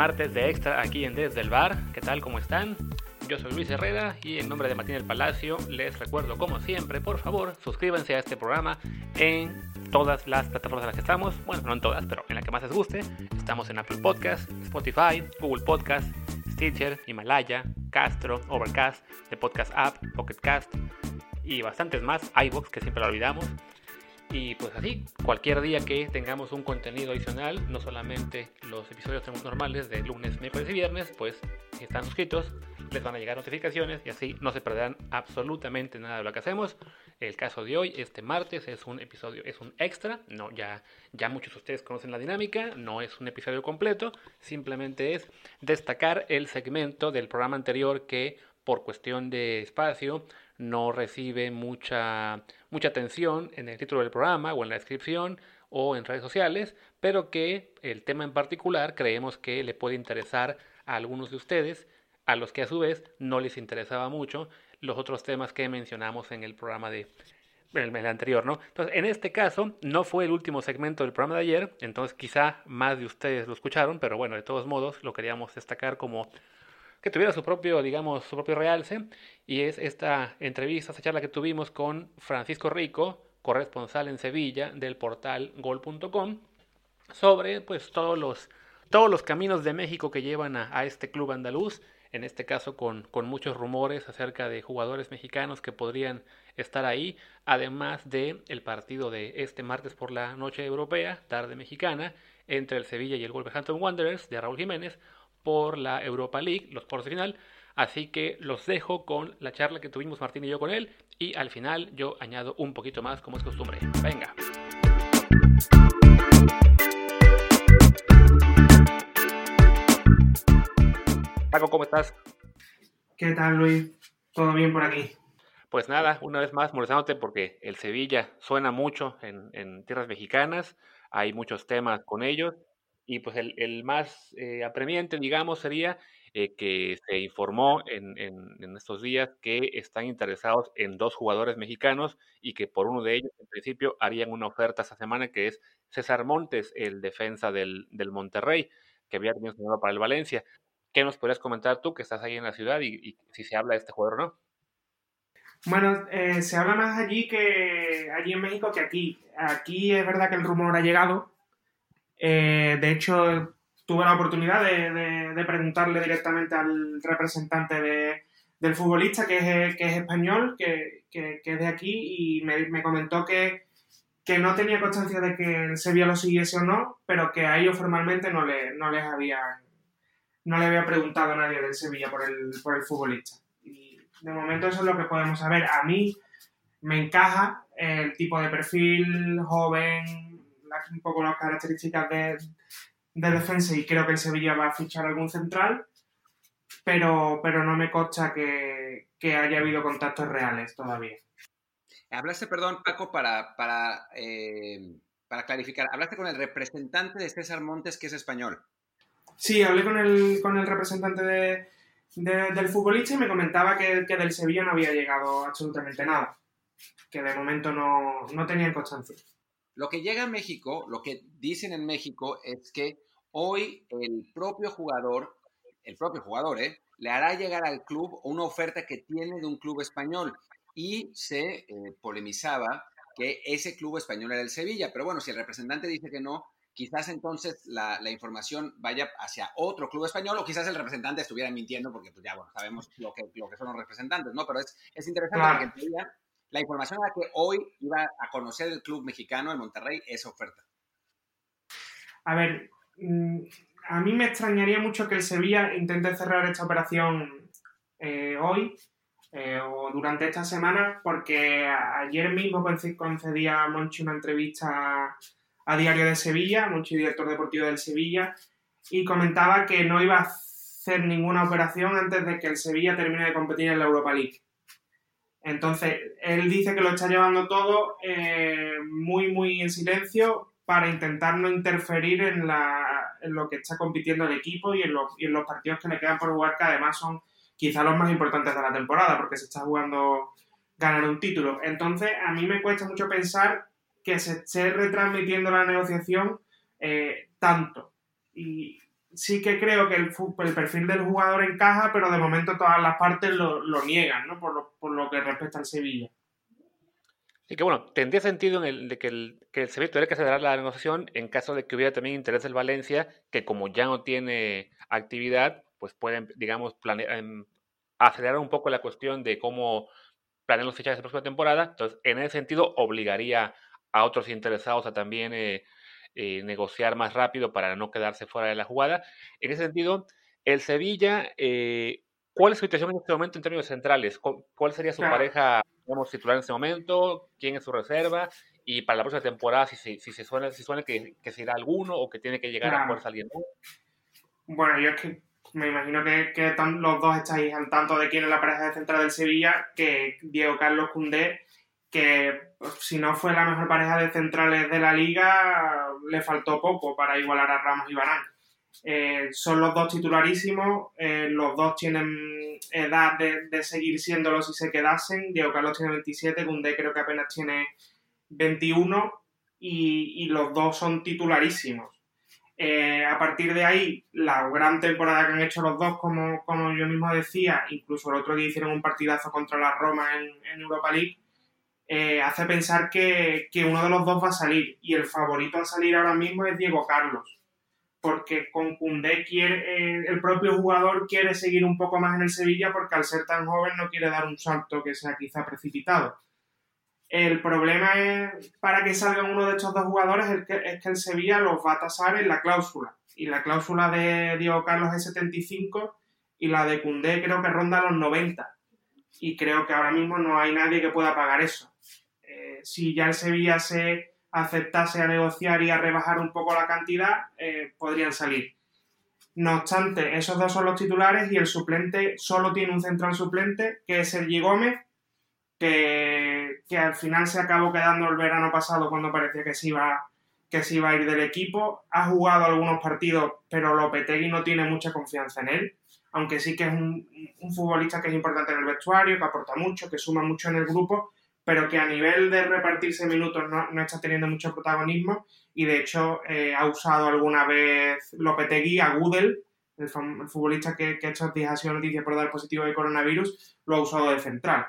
Es martes de extra aquí en Desde el Bar. ¿Qué tal? ¿Cómo están? Yo soy Luis Herrera y en nombre de Martín del Palacio les recuerdo como siempre, por favor, suscríbanse a este programa en todas las plataformas en las que estamos. Bueno, no en todas, pero en la que más les guste. Estamos en Apple Podcast, Spotify, Google Podcast, Stitcher, Himalaya, Castro, Overcast, The Podcast App, Pocket Cast y bastantes más, iBox que siempre lo olvidamos. Y pues así, cualquier día que tengamos un contenido adicional, no solamente los episodios normales de lunes, miércoles y viernes, pues si están suscritos, les van a llegar notificaciones y así no se perderán absolutamente nada de lo que hacemos. El caso de hoy, este martes, es un episodio, es un extra, no, ya, ya muchos de ustedes conocen la dinámica, no es un episodio completo, simplemente es destacar el segmento del programa anterior que por cuestión de espacio no recibe mucha, mucha atención en el título del programa o en la descripción o en redes sociales, pero que el tema en particular creemos que le puede interesar a algunos de ustedes, a los que a su vez no les interesaba mucho los otros temas que mencionamos en el programa de el, el anterior, ¿no? Entonces, en este caso, no fue el último segmento del programa de ayer, entonces quizá más de ustedes lo escucharon, pero bueno, de todos modos lo queríamos destacar como que tuviera su propio, digamos, su propio realce, y es esta entrevista, esta charla que tuvimos con Francisco Rico, corresponsal en Sevilla del portal gol.com, sobre pues todos los, todos los caminos de México que llevan a, este club andaluz, en este caso con, con, muchos rumores acerca de jugadores mexicanos que podrían estar ahí, además de partido de este martes por la noche europea, tarde mexicana, entre el Sevilla y el Wolverhampton Wanderers de Raúl Jiménez, por la Europa League, los cuartos de final. Así que los dejo con la charla que tuvimos Martín y yo con él. Y al final yo añado un poquito más como es costumbre. Venga. Paco, ¿cómo estás? ¿Qué tal, Luis? ¿Todo bien por aquí? Pues nada, una vez más molestándote porque el Sevilla suena mucho en, en tierras mexicanas, hay muchos temas con ellos y pues el, el más eh, apremiante, digamos, sería eh, que se informó en, en, en, estos días que están interesados en dos jugadores mexicanos y que por uno de ellos, en principio, harían una oferta esta semana, que es César Montes, el defensa del, del Monterrey, que había tenido para el Valencia. ¿Qué nos podrías comentar tú, que estás ahí en la ciudad, y, y si se habla de este jugador o no? Bueno, eh, se habla más allí que allí en México que aquí. Aquí es verdad que el rumor ha llegado, eh, de hecho, tuve la oportunidad de, preguntarle directamente al representante de, del futbolista, que es, español, que, es de aquí, y me, me comentó que, no tenía constancia de que el Sevilla lo siguiese o no, pero que a ellos formalmente no, le, les había no le había preguntado nadie del Sevilla por el, por el futbolista. Y de momento eso es lo que podemos saber. A mí me encaja el tipo de perfil joven, un poco las características de, de, defensa y creo que el Sevilla va a fichar algún central, pero, pero no me consta que, que haya habido contactos reales todavía. Hablaste, perdón, Paco, para, para, eh, para clarificar, hablaste con el representante de César Montes, que es español. Sí, hablé con el, con el representante de, de, del futbolista y me comentaba que, que, del Sevilla no había llegado absolutamente nada, que de momento no, no tenían constancia. Lo que llega a México, lo que dicen en México es que hoy el propio jugador, el propio jugador, ¿eh? le hará llegar al club una oferta que tiene de un club español y se eh, polemizaba que ese club español era el Sevilla, pero bueno, si el representante dice que no, quizás entonces la, la, información vaya hacia otro club español o quizás el representante estuviera mintiendo porque pues ya, bueno, sabemos lo que, lo que son los representantes, ¿no? Pero es, es interesante claro. porque en teoría la información era que hoy iba a conocer el club mexicano, el Monterrey, esa oferta. A ver, mm, a mí me extrañaría mucho que el Sevilla intente cerrar esta operación eh, hoy eh, o durante esta semana, porque ayer mismo concedía a Monchi una entrevista a Diario de Sevilla, Monchi, director deportivo del Sevilla, y comentaba que no iba a hacer ninguna operación antes de que el Sevilla termine de competir en la Europa League. Entonces, él dice que lo está llevando todo eh, muy, muy en silencio para intentar no interferir en, la, lo que está compitiendo el equipo y en, los, y en los partidos que le quedan por jugar, que además son quizá los más importantes de la temporada, porque se está jugando ganar un título. Entonces, a mí me cuesta mucho pensar que se esté retransmitiendo la negociación eh, tanto. Sí que creo que el, perfil del jugador encaja, pero de momento todas las partes lo, niegan, ¿no? Por lo, por lo, que respecta al Sevilla. Y que bueno, tendría sentido en el, de que el, que el Sevilla tuviera que acelerar la negociación en caso de que hubiera también interés del Valencia, que como ya no tiene actividad, pues pueden, digamos, planear, em, acelerar un poco la cuestión de cómo planean los fichajes de la próxima temporada. Entonces, en ese sentido, obligaría a otros interesados a también eh, eh, negociar más rápido para no quedarse fuera de la jugada. En ese sentido, el Sevilla, eh, ¿cuál es su situación en este momento en términos centrales? ¿Cuál sería su pareja, digamos, titular en este momento? ¿Quién es su reserva? Y para la próxima temporada, si, si, si se suena, si suena que, que se irá alguno o que tiene que llegar a fuerza alguien Bueno, yo es que me imagino que, que los dos estáis al tanto de quién es la pareja de central del Sevilla, que Diego Carlos Cundé que pues, si no fue la mejor pareja de centrales de la liga, le faltó poco para igualar a Ramos y Barán. Eh, son los dos titularísimos, eh, los dos tienen edad de, seguir siéndolo si se quedasen. Diego Carlos tiene 27, Gundé creo que apenas tiene 21 y, los dos son titularísimos. Eh, a partir de ahí, la gran temporada que han hecho los dos, como, como yo mismo decía, incluso el otro día hicieron un partidazo contra la Roma en Europa League, eh, hace pensar que, uno de los dos va a salir. Y el favorito a salir ahora mismo es Diego Carlos. Porque con Cundé quiere, eh, el propio jugador quiere seguir un poco más en el Sevilla porque al ser tan joven no quiere dar un salto que sea quizá precipitado. El problema es, para que salga uno de estos dos jugadores es que, el Sevilla los va a tasar en la cláusula. Y la cláusula de Diego Carlos es 75 y la de Cundé creo que ronda los 90. Y creo que ahora mismo no hay nadie que pueda pagar eso si ya el Sevilla se aceptase a negociar y a rebajar un poco la cantidad, eh, podrían salir. No obstante, esos dos son los titulares y el suplente solo tiene un central suplente, que es Sergi Gómez, que, que, al final se acabó quedando el verano pasado cuando parecía que se iba que se iba a ir del equipo. Ha jugado algunos partidos, pero Lopetegui no tiene mucha confianza en él, aunque sí que es un, un futbolista que es importante en el vestuario, que aporta mucho, que suma mucho en el grupo, pero que a nivel de repartirse minutos no, está teniendo mucho protagonismo y de hecho eh, ha usado alguna vez Lopetegui a Gudel, el, futbolista que, que estos días ha sido noticia por dar positivo de coronavirus, lo ha usado de central.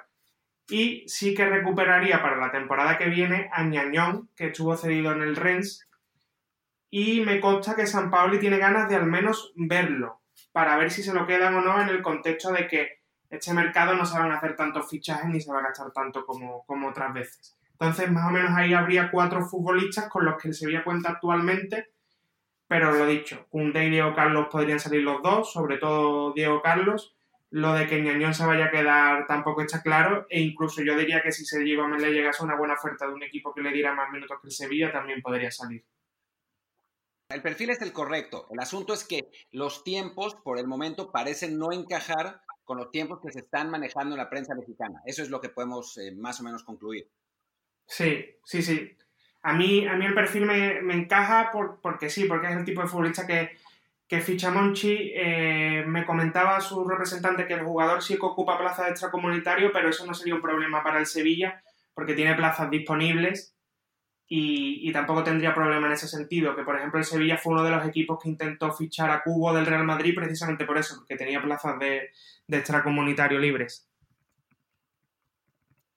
Y sí que recuperaría para la temporada que viene a Ñañón, que estuvo cedido en el Rennes, y me consta que San Paoli tiene ganas de al menos verlo, para ver si se lo quedan o no en el contexto de que este mercado no se van a hacer tantos fichajes ni se va a gastar tanto como, como otras veces. Entonces, más o menos ahí habría cuatro futbolistas con los que el Sevilla cuenta actualmente, pero lo dicho, Cundé y Diego Carlos podrían salir los dos, sobre todo Diego Carlos. Lo de que Ñañón se vaya a quedar tampoco está claro, e incluso yo diría que si Sergio Gómez le llegase una buena oferta de un equipo que le diera más minutos que el Sevilla, también podría salir. El perfil es el correcto. El asunto es que los tiempos, por el momento, parecen no encajar con los tiempos que se están manejando en la prensa mexicana. Eso es lo que podemos eh, más o menos concluir. Sí, sí, sí. A mí, a mí el perfil me, encaja porque sí, porque es el tipo de futbolista que, que ficha Monchi. Eh, me comentaba su representante que el jugador sí que ocupa plaza de extracomunitario, pero eso no sería un problema para el Sevilla porque tiene plazas disponibles y, tampoco tendría problema en ese sentido, que por ejemplo el Sevilla fue uno de los equipos que intentó fichar a Cubo del Real Madrid precisamente por eso, porque tenía plazas de, extracomunitario libres.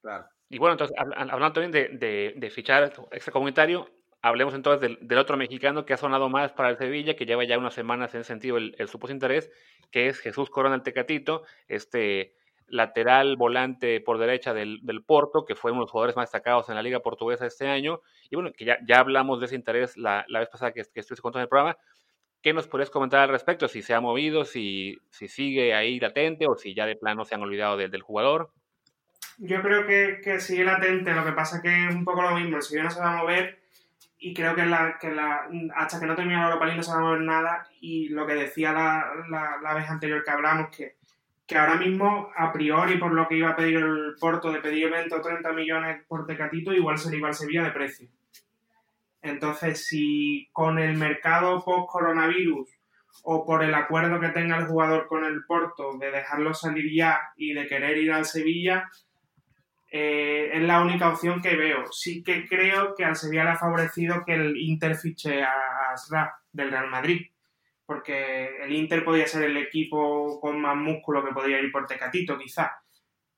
Claro. Y bueno, entonces, hablando también de, de, fichar extracomunitario, hablemos entonces del, otro mexicano que ha sonado más para el Sevilla, que lleva ya unas semanas en ese sentido el, el supuesto interés, que es Jesús Corona el Tecatito, este lateral volante por derecha del, Porto, que fue uno de los jugadores más destacados en la liga portuguesa este año. Y bueno, que ya, ya hablamos de ese interés la, vez pasada que, que estuviste contando el programa. ¿Qué nos podrías comentar al respecto? Si se ha movido, si, si sigue ahí latente o si ya de plano se han olvidado del jugador. Yo creo que, que, sigue latente, lo que pasa es que es un poco lo mismo, el Sevilla no se va a mover y creo que, la, que la, hasta que no termine la Europa League no se va a mover nada y lo que decía la, la, la vez anterior que hablamos, que que ahora mismo, a priori, por lo que iba a pedir el Porto de pedir 20 o 30 millones por Tecatito, igual sería igual Sevilla de precio. Entonces, si con el mercado post-coronavirus o por el acuerdo que tenga el jugador con el Porto de dejarlo salir ya y de querer ir al Sevilla, eh, es la única opción que veo. Sí que creo que al Sevilla le ha favorecido que el Inter fiche a Asraf del Real Madrid porque el Inter podría ser el equipo con más músculo que podría ir por Tecatito, quizás.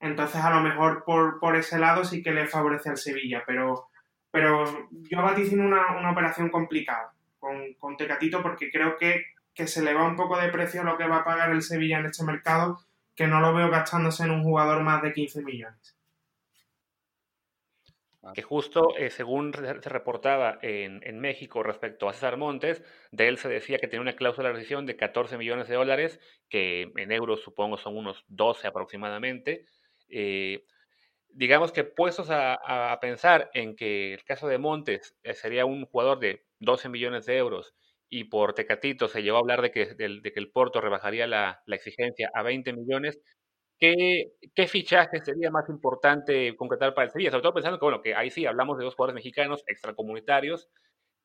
Entonces, a lo mejor por, por, ese lado sí que le favorece al Sevilla, pero, pero yo vaticino una, una operación complicada con, con, Tecatito porque creo que, que se le va un poco de precio lo que va a pagar el Sevilla en este mercado, que no lo veo gastándose en un jugador más de 15 millones que justo eh, según se reportaba en, en, México respecto a César Montes, de él se decía que tenía una cláusula de rescisión de 14 millones de dólares, que en euros supongo son unos 12 aproximadamente. Eh, digamos que puestos a, a, pensar en que el caso de Montes eh, sería un jugador de 12 millones de euros y por Tecatito se llegó a hablar de que, de, que el Porto rebajaría la, la exigencia a 20 millones, ¿Qué, ¿Qué fichaje sería más importante concretar para el Sevilla? Sobre todo pensando que, bueno, que ahí sí hablamos de dos jugadores mexicanos extracomunitarios.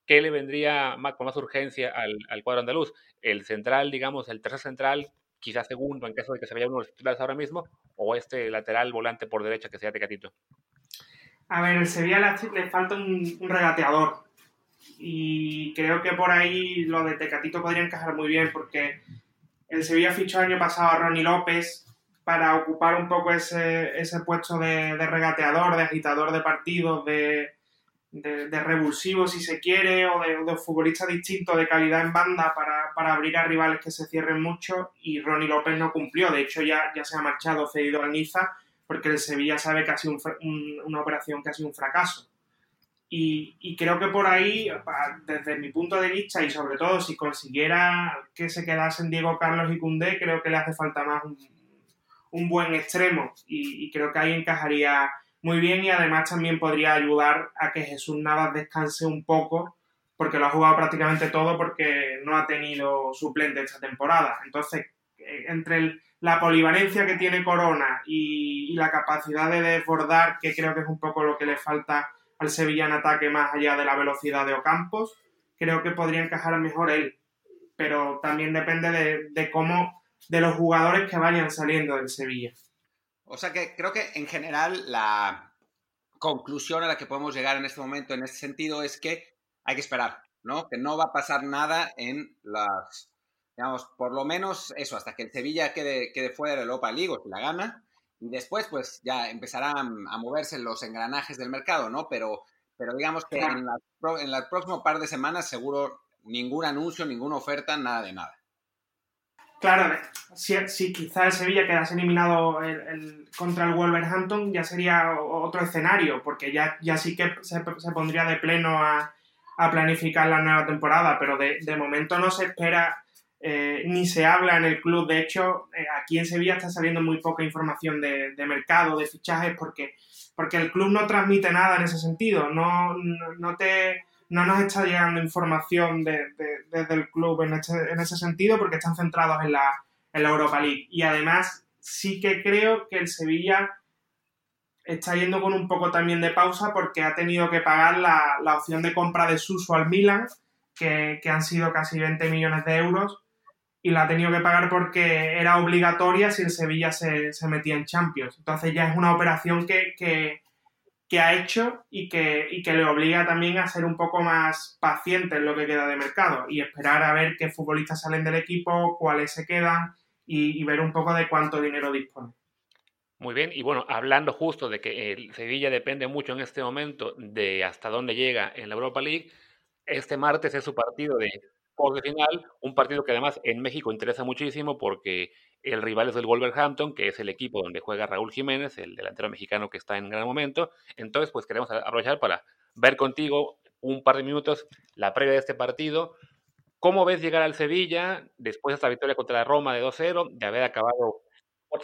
¿Qué le vendría más, con más urgencia al, al, cuadro andaluz? ¿El central, digamos, el tercer central, quizás segundo en caso de que se vaya uno de los titulares ahora mismo? ¿O este lateral volante por derecha que sea Tecatito? A ver, el Sevilla le, falta un, un, regateador. Y creo que por ahí lo de Tecatito podría encajar muy bien porque el Sevilla fichó el año pasado a Ronnie López, para ocupar un poco ese, ese puesto de, regateador, de agitador de partidos, de, de, revulsivo si se quiere, o de, futbolista distinto de calidad en banda para, para, abrir a rivales que se cierren mucho y Ronnie López no cumplió, de hecho ya, ya se ha marchado cedido al Niza porque el Sevilla sabe que ha sido un, un, una operación que ha sido un fracaso. Y, creo que por ahí, desde mi punto de vista, y sobre todo si consiguiera que se quedasen Diego Carlos y Cundé, creo que le hace falta más un buen extremo y, creo que ahí encajaría muy bien y además también podría ayudar a que Jesús Navas descanse un poco porque lo ha jugado prácticamente todo porque no ha tenido suplente esta temporada. Entonces, eh, entre la polivalencia que tiene Corona y, la capacidad de desbordar, que creo que es un poco lo que le falta al Sevilla en ataque más allá de la velocidad de Ocampos, creo que podría encajar mejor él. Pero también depende de, de cómo de los jugadores que vayan saliendo del Sevilla. O sea que creo que en general la conclusión a la que podemos llegar en este momento, en este sentido, es que hay que esperar, ¿no? Que no va a pasar nada en las, digamos, por lo menos eso, hasta que el Sevilla quede, quede fuera de Europa League o si la gana. Y después, pues ya empezarán a moverse los engranajes del mercado, ¿no? Pero, pero digamos que en, la, en el próximo par de semanas seguro ningún anuncio, ninguna oferta, nada de nada. Claro, si, si quizá el Sevilla quedase eliminado el, el, contra el Wolverhampton, ya sería otro escenario, porque ya, ya sí que se, se pondría de pleno a, a, planificar la nueva temporada, pero de, de momento no se espera eh, ni se habla en el club. De hecho, eh, aquí en Sevilla está saliendo muy poca información de, de, mercado, de fichajes, porque, porque el club no transmite nada en ese sentido. No, no, no te no nos está llegando información de, de, desde el club en, este, en, ese sentido porque están centrados en la, Europa League. Y además sí que creo que el Sevilla está yendo con un poco también de pausa porque ha tenido que pagar la, opción de compra de Suso al Milan, que, han sido casi 20 millones de euros, y la ha tenido que pagar porque era obligatoria si el Sevilla se, metía en Champions. Entonces ya es una operación que, que ha hecho y que, y que le obliga también a ser un poco más paciente en lo que queda de mercado y esperar a ver qué futbolistas salen del equipo, cuáles se quedan y, ver un poco de cuánto dinero dispone. Muy bien, y bueno, hablando justo de que el Sevilla depende mucho en este momento de hasta dónde llega en la Europa League, este martes es su partido de de final, un partido que además en México interesa muchísimo porque el rival es el Wolverhampton, que es el equipo donde juega Raúl Jiménez, el delantero mexicano que está en gran momento. Entonces, pues queremos aprovechar para ver contigo un par de minutos la previa de este partido. ¿Cómo ves llegar al Sevilla después de esta victoria contra la Roma de 2-0, de haber acabado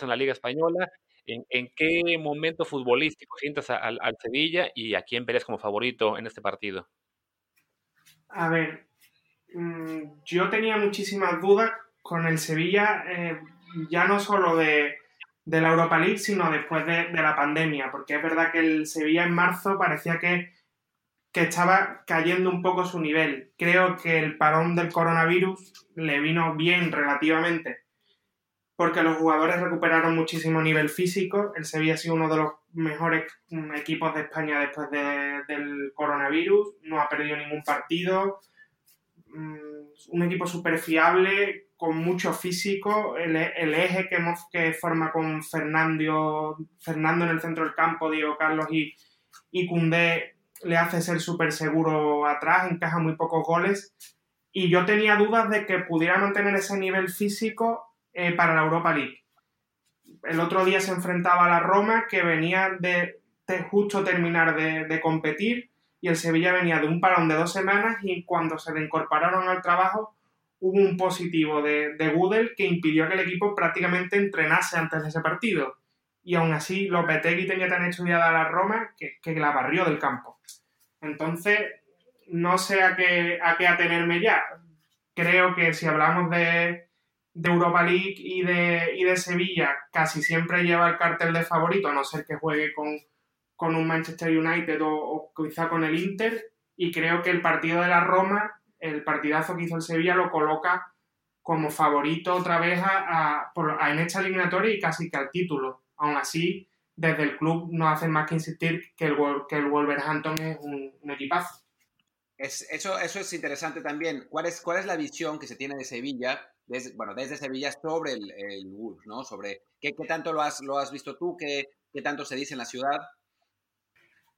en la Liga Española? ¿En, ¿En, qué momento futbolístico sientas al, Sevilla y a quién verías como favorito en este partido? A ver, mmm, yo tenía muchísimas dudas con el Sevilla. Eh, ya no solo de, de, la Europa League, sino después de, la pandemia, porque es verdad que el Sevilla en marzo parecía que, que estaba cayendo un poco su nivel. Creo que el parón del coronavirus le vino bien relativamente, porque los jugadores recuperaron muchísimo nivel físico. El Sevilla ha sido uno de los mejores equipos de España después de, del coronavirus, no ha perdido ningún partido. Mm, un equipo súper fiable, con mucho físico, el, eje que, que forma con Fernando, Fernando en el centro del campo, Diego Carlos y, y le hace ser súper seguro atrás, encaja muy pocos goles. Y yo tenía dudas de que pudiera mantener ese nivel físico eh, para la Europa League. El otro día se enfrentaba a la Roma, que venía de, justo terminar de, competir, y el Sevilla venía de un parón de dos semanas, y cuando se le incorporaron al trabajo, hubo un positivo de, de Gudel que impidió que el equipo prácticamente entrenase antes de ese partido y aún así Lopetegui tenía tan estudiada la Roma que, que, la barrió del campo. Entonces, no sé a qué, a qué atenerme ya. Creo que si hablamos de, de Europa League y de, y de, Sevilla, casi siempre lleva el cartel de favorito, a no ser que juegue con, con un Manchester United o, quizá con el Inter. Y creo que el partido de la Roma, el partidazo que hizo el Sevilla, lo coloca como favorito otra vez a, a, en esta eliminatoria y casi que al título aún así, desde el club no hacen más que insistir que el, que el Wolverhampton es un, equipazo. Es, eso, eso es interesante también. ¿Cuál es, ¿Cuál es la visión que se tiene de Sevilla, desde, bueno, desde Sevilla sobre el, el Wolves, ¿no? Sobre qué, qué, tanto lo has, lo has visto tú, qué, qué tanto se dice en la ciudad.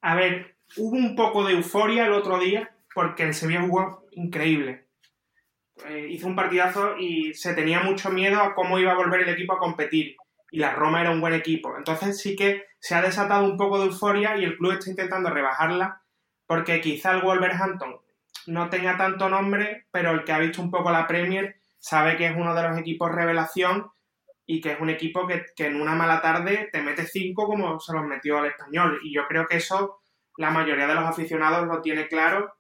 A ver, hubo un poco de euforia el otro día porque el Sevilla jugó increíble. Eh, hizo un partidazo y se tenía mucho miedo a cómo iba a volver el equipo a competir y la Roma era un buen equipo. Entonces sí que se ha desatado un poco de euforia y el club está intentando rebajarla porque quizá el Wolverhampton no tenga tanto nombre, pero el que ha visto un poco la Premier sabe que es uno de los equipos revelación y que es un equipo que, en una mala tarde te mete cinco como se los metió al español. Y yo creo que eso la mayoría de los aficionados lo tiene claro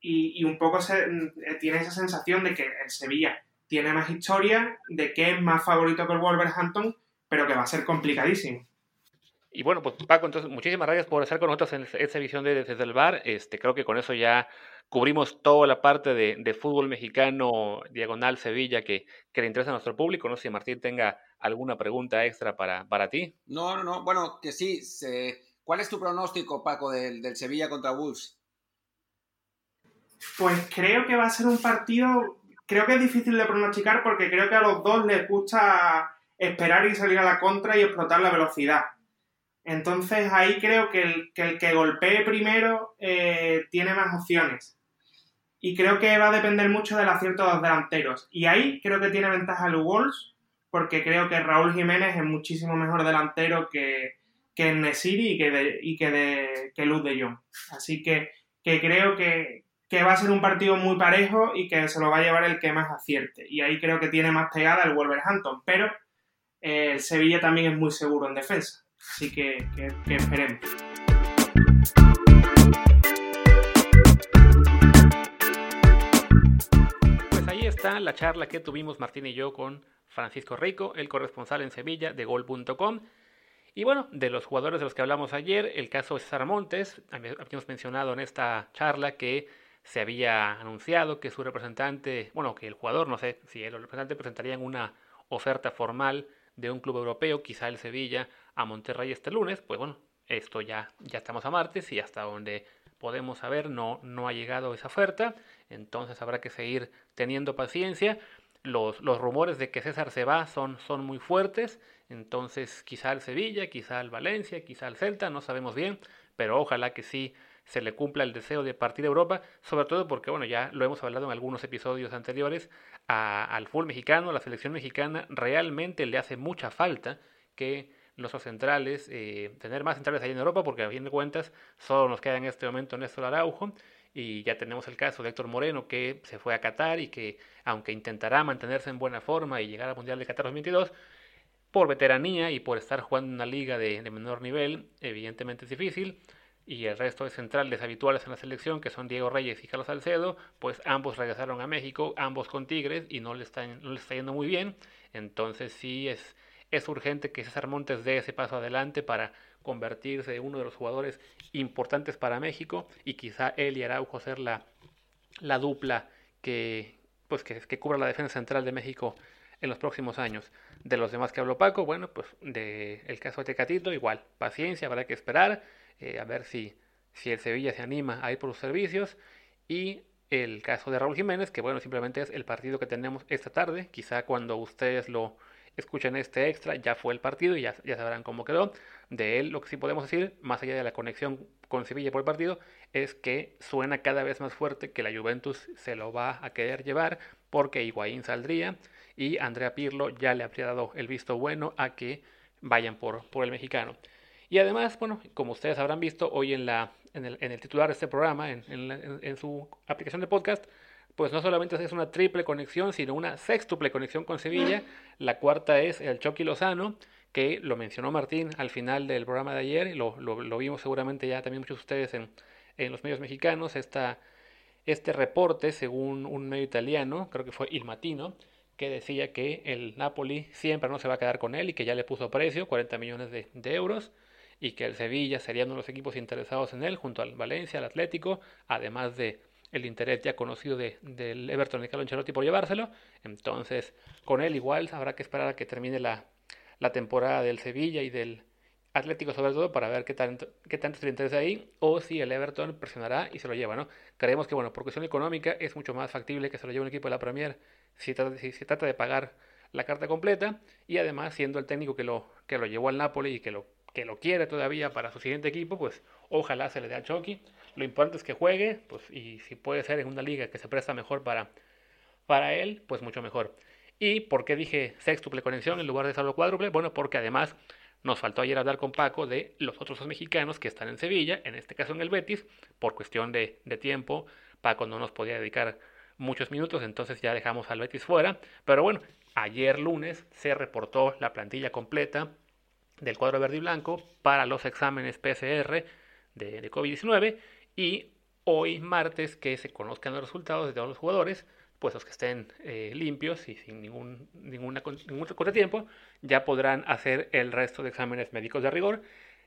y, un poco se, eh, tiene esa sensación de que el Sevilla tiene más historia, de que es más favorito que el Wolverhampton pero que va a ser complicadísimo. Y bueno, pues Paco, entonces muchísimas gracias por estar con nosotros en esta edición de Desde el Bar. Este, creo que con eso ya cubrimos toda la parte de, fútbol mexicano, diagonal Sevilla, que, que, le interesa a nuestro público. No sé si Martín tenga alguna pregunta extra para, para ti. No, no, no. Bueno, que sí. ¿Cuál es tu pronóstico, Paco, del, del Sevilla contra Wolves? Pues creo que va a ser un partido. Creo que es difícil de pronosticar porque creo que a los dos les gusta esperar y salir a la contra y explotar la velocidad. Entonces ahí creo que el que, golpee primero eh, tiene más opciones. Y creo que va a depender mucho del acierto de los delanteros. Y ahí creo que tiene ventaja el Wolves, porque creo que Raúl Jiménez es muchísimo mejor delantero que, que Nesiri y que, de, y que, de, que Luz de Jong. Así que, que creo que, que va a ser un partido muy parejo y que se lo va a llevar el que más acierte. Y ahí creo que tiene más pegada el Wolverhampton. Pero el Sevilla también es muy seguro en defensa. Así que, esperemos. Pues ahí está la charla que tuvimos Martín y yo con Francisco Rico, el corresponsal en Sevilla de gol.com. Y bueno, de los jugadores de los que hablamos ayer, el caso de César Montes, habíamos mencionado en esta charla que se había anunciado que su representante, bueno, que el jugador, no sé si el representante presentarían una oferta formal de un club europeo, quizá el Sevilla, a Monterrey este lunes, pues bueno, esto ya, ya estamos a martes y hasta donde podemos saber no, no ha llegado esa oferta, entonces habrá que seguir teniendo paciencia. Los, los rumores de que César se va son, son muy fuertes, entonces quizá el Sevilla, quizá el Valencia, quizá el Celta, no sabemos bien, pero ojalá que sí se le cumpla el deseo de partir a Europa, sobre todo porque, bueno, ya lo hemos hablado en algunos episodios anteriores, al fútbol mexicano, a la selección mexicana, realmente le hace mucha falta que nuestros centrales, eh, tener más centrales ahí en Europa, porque a fin de cuentas solo nos queda en este momento Néstor Araujo, y ya tenemos el caso de Héctor Moreno que se fue a Qatar y que aunque intentará mantenerse en buena forma y llegar al Mundial de Qatar 2022, por veteranía y por estar jugando en una liga de menor nivel, evidentemente es difícil y el resto de centrales habituales en la selección, que son Diego Reyes y Carlos Salcedo, pues ambos regresaron a México, ambos con Tigres, y no le, está, no le está yendo muy bien. Entonces sí es, es urgente que César Montes dé ese paso adelante para convertirse en uno de los jugadores importantes para México y quizá él y Araujo ser la, la dupla que, pues que, que cubra la defensa central de México en los próximos años. De los demás que habló Paco, bueno, pues de el caso de Tecatito, igual, paciencia, habrá que esperar. Eh, a ver si, si el Sevilla se anima a ir por los servicios. Y el caso de Raúl Jiménez, que bueno, simplemente es el partido que tenemos esta tarde. Quizá cuando ustedes lo escuchen este extra, ya fue el partido y ya, ya sabrán cómo quedó. De él lo que sí podemos decir, más allá de la conexión con Sevilla por el partido, es que suena cada vez más fuerte que la Juventus se lo va a querer llevar porque Higuaín saldría y Andrea Pirlo ya le habría dado el visto bueno a que vayan por, por el mexicano. Y además, bueno, como ustedes habrán visto hoy en, la, en, el, en el titular de este programa, en, en, en su aplicación de podcast, pues no solamente es una triple conexión, sino una sextuple conexión con Sevilla. La cuarta es el Chucky Lozano, que lo mencionó Martín al final del programa de ayer, y lo, lo, vimos seguramente ya también muchos de ustedes en, en los medios mexicanos, esta, este reporte, según un medio italiano, creo que fue Il Matino, que decía que el Napoli siempre no se va a quedar con él y que ya le puso precio, 40 millones de, de euros, y que el Sevilla sería uno de los equipos interesados en él, junto al Valencia, al Atlético, además de el interés ya conocido de, del Everton de Carlo Ancelotti por llevárselo. Entonces, con él igual habrá que esperar a que termine la, la temporada del Sevilla y del Atlético sobre todo para ver qué tanto, qué tanto se interesa ahí o si el Everton presionará y se lo lleva, ¿no? Creemos que, bueno, por cuestión económica es mucho más factible que se lo lleve un equipo de la Premier si, si se trata de pagar la carta completa y además siendo el técnico que lo, que lo llevó al Napoli y que lo, que lo quiere todavía para su siguiente equipo, pues ojalá se le dé a Chucky. Lo importante es que juegue, pues, y si puede ser en una liga que se presta mejor para, para él, pues mucho mejor. ¿Y por qué dije sextuple conexión en lugar de solo cuádruple? Bueno, porque además nos faltó ayer hablar con Paco de los otros dos mexicanos que están en Sevilla, en este caso en el Betis, por cuestión de, de tiempo. Paco no nos podía dedicar muchos minutos, entonces ya dejamos al Betis fuera. Pero bueno, ayer lunes se reportó la plantilla completa del cuadro verde y blanco para los exámenes PCR de, de COVID-19 y hoy martes que se conozcan los resultados de todos los jugadores, pues los que estén eh, limpios y sin ningún, ninguna, ningún contratiempo, ya podrán hacer el resto de exámenes médicos de rigor.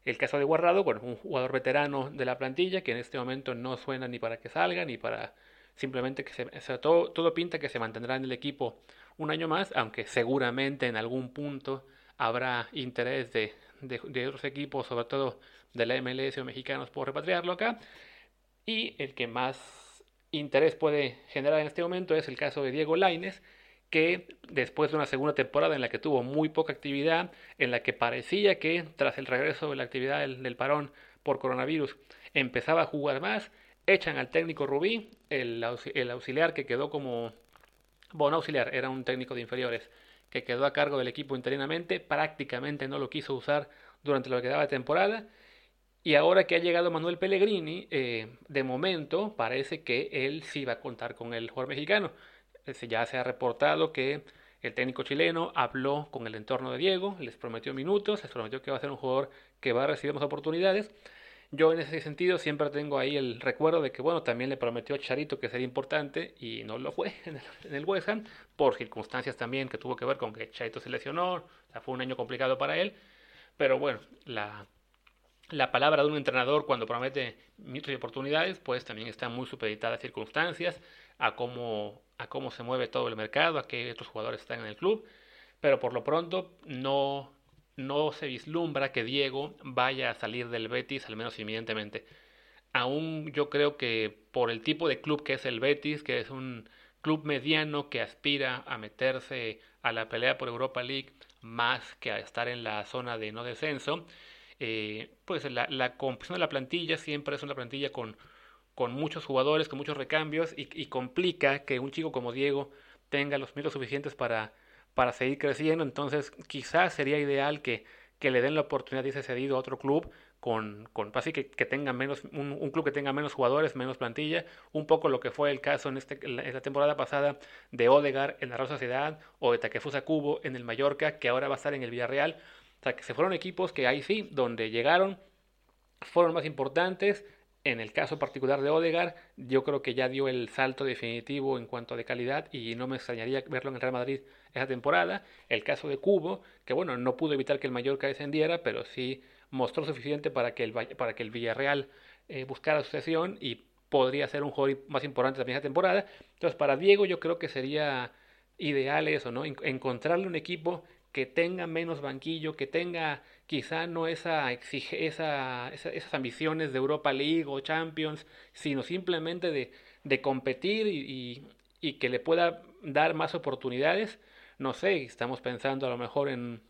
El caso de Guardado, bueno, un jugador veterano de la plantilla que en este momento no suena ni para que salga, ni para simplemente que se, o sea, todo, todo pinta que se mantendrá en el equipo un año más, aunque seguramente en algún punto habrá interés de, de, otros equipos, sobre todo de la MLS o mexicanos, por repatriarlo acá. Y el que más interés puede generar en este momento es el caso de Diego Laines, que después de una segunda temporada en la que tuvo muy poca actividad, en la que parecía que tras el regreso de la actividad del, parón por coronavirus empezaba a jugar más, echan al técnico Rubí, el, el auxiliar que quedó como, bueno, auxiliar, era un técnico de inferiores, que quedó a cargo del equipo interinamente, prácticamente no lo quiso usar durante lo que de temporada, y ahora que ha llegado Manuel Pellegrini, eh, de momento parece que él sí va a contar con el jugador mexicano. Ya se ha reportado que el técnico chileno habló con el entorno de Diego, les prometió minutos, les prometió que va a ser un jugador que va a recibir más oportunidades. Yo en ese sentido siempre tengo ahí el recuerdo de que, bueno, también le prometió a Charito que sería importante y no lo fue en el, en West Ham, por circunstancias también que tuvo que ver con que Charito se lesionó, o sea, fue un año complicado para él. Pero bueno, la, la palabra de un entrenador cuando promete minutos y oportunidades, pues también está muy supeditada a circunstancias, a cómo, a cómo se mueve todo el mercado, a qué otros jugadores están en el club. Pero por lo pronto no, no se vislumbra que Diego vaya a salir del Betis, al menos inmediatamente. Aún yo creo que por el tipo de club que es el Betis, que es un club mediano que aspira a meterse a la pelea por Europa League más que a estar en la zona de no descenso, eh, pues la, la, composición de la plantilla siempre es una plantilla con, con muchos jugadores, con muchos recambios y, complica que un chico como Diego tenga los minutos suficientes para, para seguir creciendo. Entonces quizás sería ideal que, que le den la oportunidad de irse cedido a otro club con, con así que, que tenga menos, un, club que tenga menos jugadores, menos plantilla, un poco lo que fue el caso en, este, en la temporada pasada de Odegar en la Rosa Sociedad o de Takefusa Cubo en el Mallorca, que ahora va a estar en el Villarreal. O sea, que se fueron equipos que ahí sí, donde llegaron, fueron más importantes. En el caso particular de Odegar, yo creo que ya dio el salto definitivo en cuanto a de calidad y no me extrañaría verlo en el Real Madrid esa temporada. El caso de Cubo, que bueno, no pudo evitar que el Mallorca descendiera, pero sí mostró suficiente para que el, para que el Villarreal eh, buscara sucesión y podría ser un jugador más importante también esa temporada. Entonces, para Diego yo creo que sería ideal eso, ¿no? encontrarle un equipo que tenga menos banquillo, que tenga quizá no esa, exige, esa, esa, esas ambiciones de Europa League o Champions, sino simplemente de, de competir y, y, que le pueda dar más oportunidades. No sé, estamos pensando a lo mejor en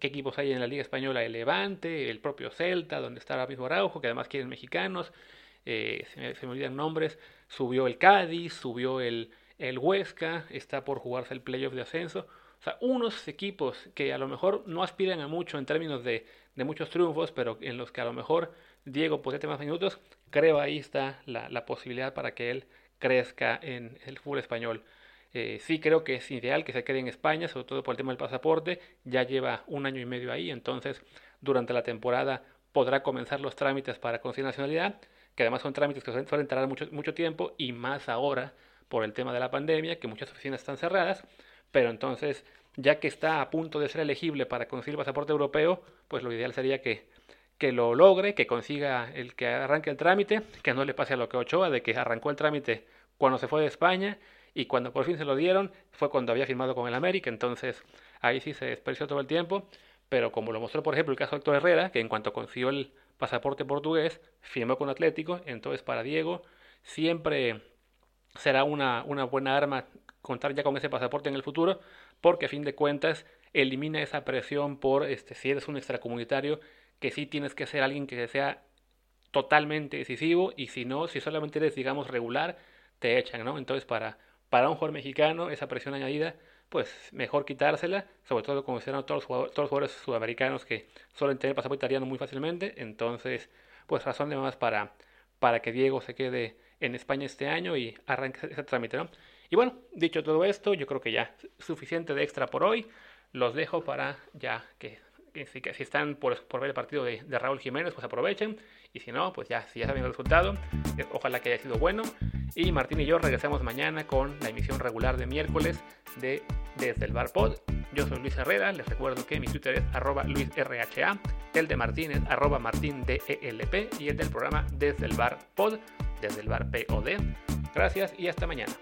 qué equipos hay en la Liga Española, el Levante, el propio Celta, donde está ahora mismo Araujo, que además quieren mexicanos, eh, se, me, se, me, olvidan nombres, subió el Cádiz, subió el, el Huesca, está por jugarse el playoff de ascenso. O sea, unos equipos que a lo mejor no aspiran a mucho en términos de, de muchos triunfos, pero en los que a lo mejor Diego podría tener más minutos, creo ahí está la, la posibilidad para que él crezca en el fútbol español. Eh, sí creo que es ideal que se quede en España, sobre todo por el tema del pasaporte. Ya lleva un año y medio ahí, entonces durante la temporada podrá comenzar los trámites para conseguir nacionalidad, que además son trámites que suelen tardar mucho, mucho tiempo y más ahora por el tema de la pandemia, que muchas oficinas están cerradas. Pero entonces, ya que está a punto de ser elegible para conseguir pasaporte europeo, pues lo ideal sería que, que lo logre, que consiga el que arranque el trámite, que no le pase a lo que Ochoa, de que arrancó el trámite cuando se fue de España y cuando por fin se lo dieron fue cuando había firmado con el América, entonces ahí sí se desperdició todo el tiempo, pero como lo mostró por ejemplo el caso de Héctor Herrera, que en cuanto consiguió el pasaporte portugués, firmó con Atlético, entonces para Diego siempre será una, una buena arma contar ya con ese pasaporte en el futuro, porque a fin de cuentas elimina esa presión por este, si eres un extracomunitario, que sí tienes que ser alguien que sea totalmente decisivo, y si no, si solamente eres, digamos, regular, te echan, ¿no? Entonces, para, para un jugador mexicano, esa presión añadida, pues mejor quitársela, sobre todo considerando todos los jugadores, todos los jugadores sudamericanos que suelen tener pasaporte italiano muy fácilmente, entonces, pues razón de más para, para que Diego se quede en España este año y arranque ese trámite, ¿no? Y bueno, dicho todo esto, yo creo que ya suficiente de extra por hoy. Los dejo para ya que, que, que si están por, por, ver el partido de, de, Raúl Jiménez, pues aprovechen. Y si no, pues ya, si ya saben el resultado, eh, ojalá que haya sido bueno. Y Martín y yo regresamos mañana con la emisión regular de miércoles de Desde el Bar Pod. Yo soy Luis Herrera, les recuerdo que mi Twitter es arroba luisrha, el de Martín es arroba martindelp y el del programa Desde el Bar Pod, desde el Bar POD. Gracias y hasta mañana.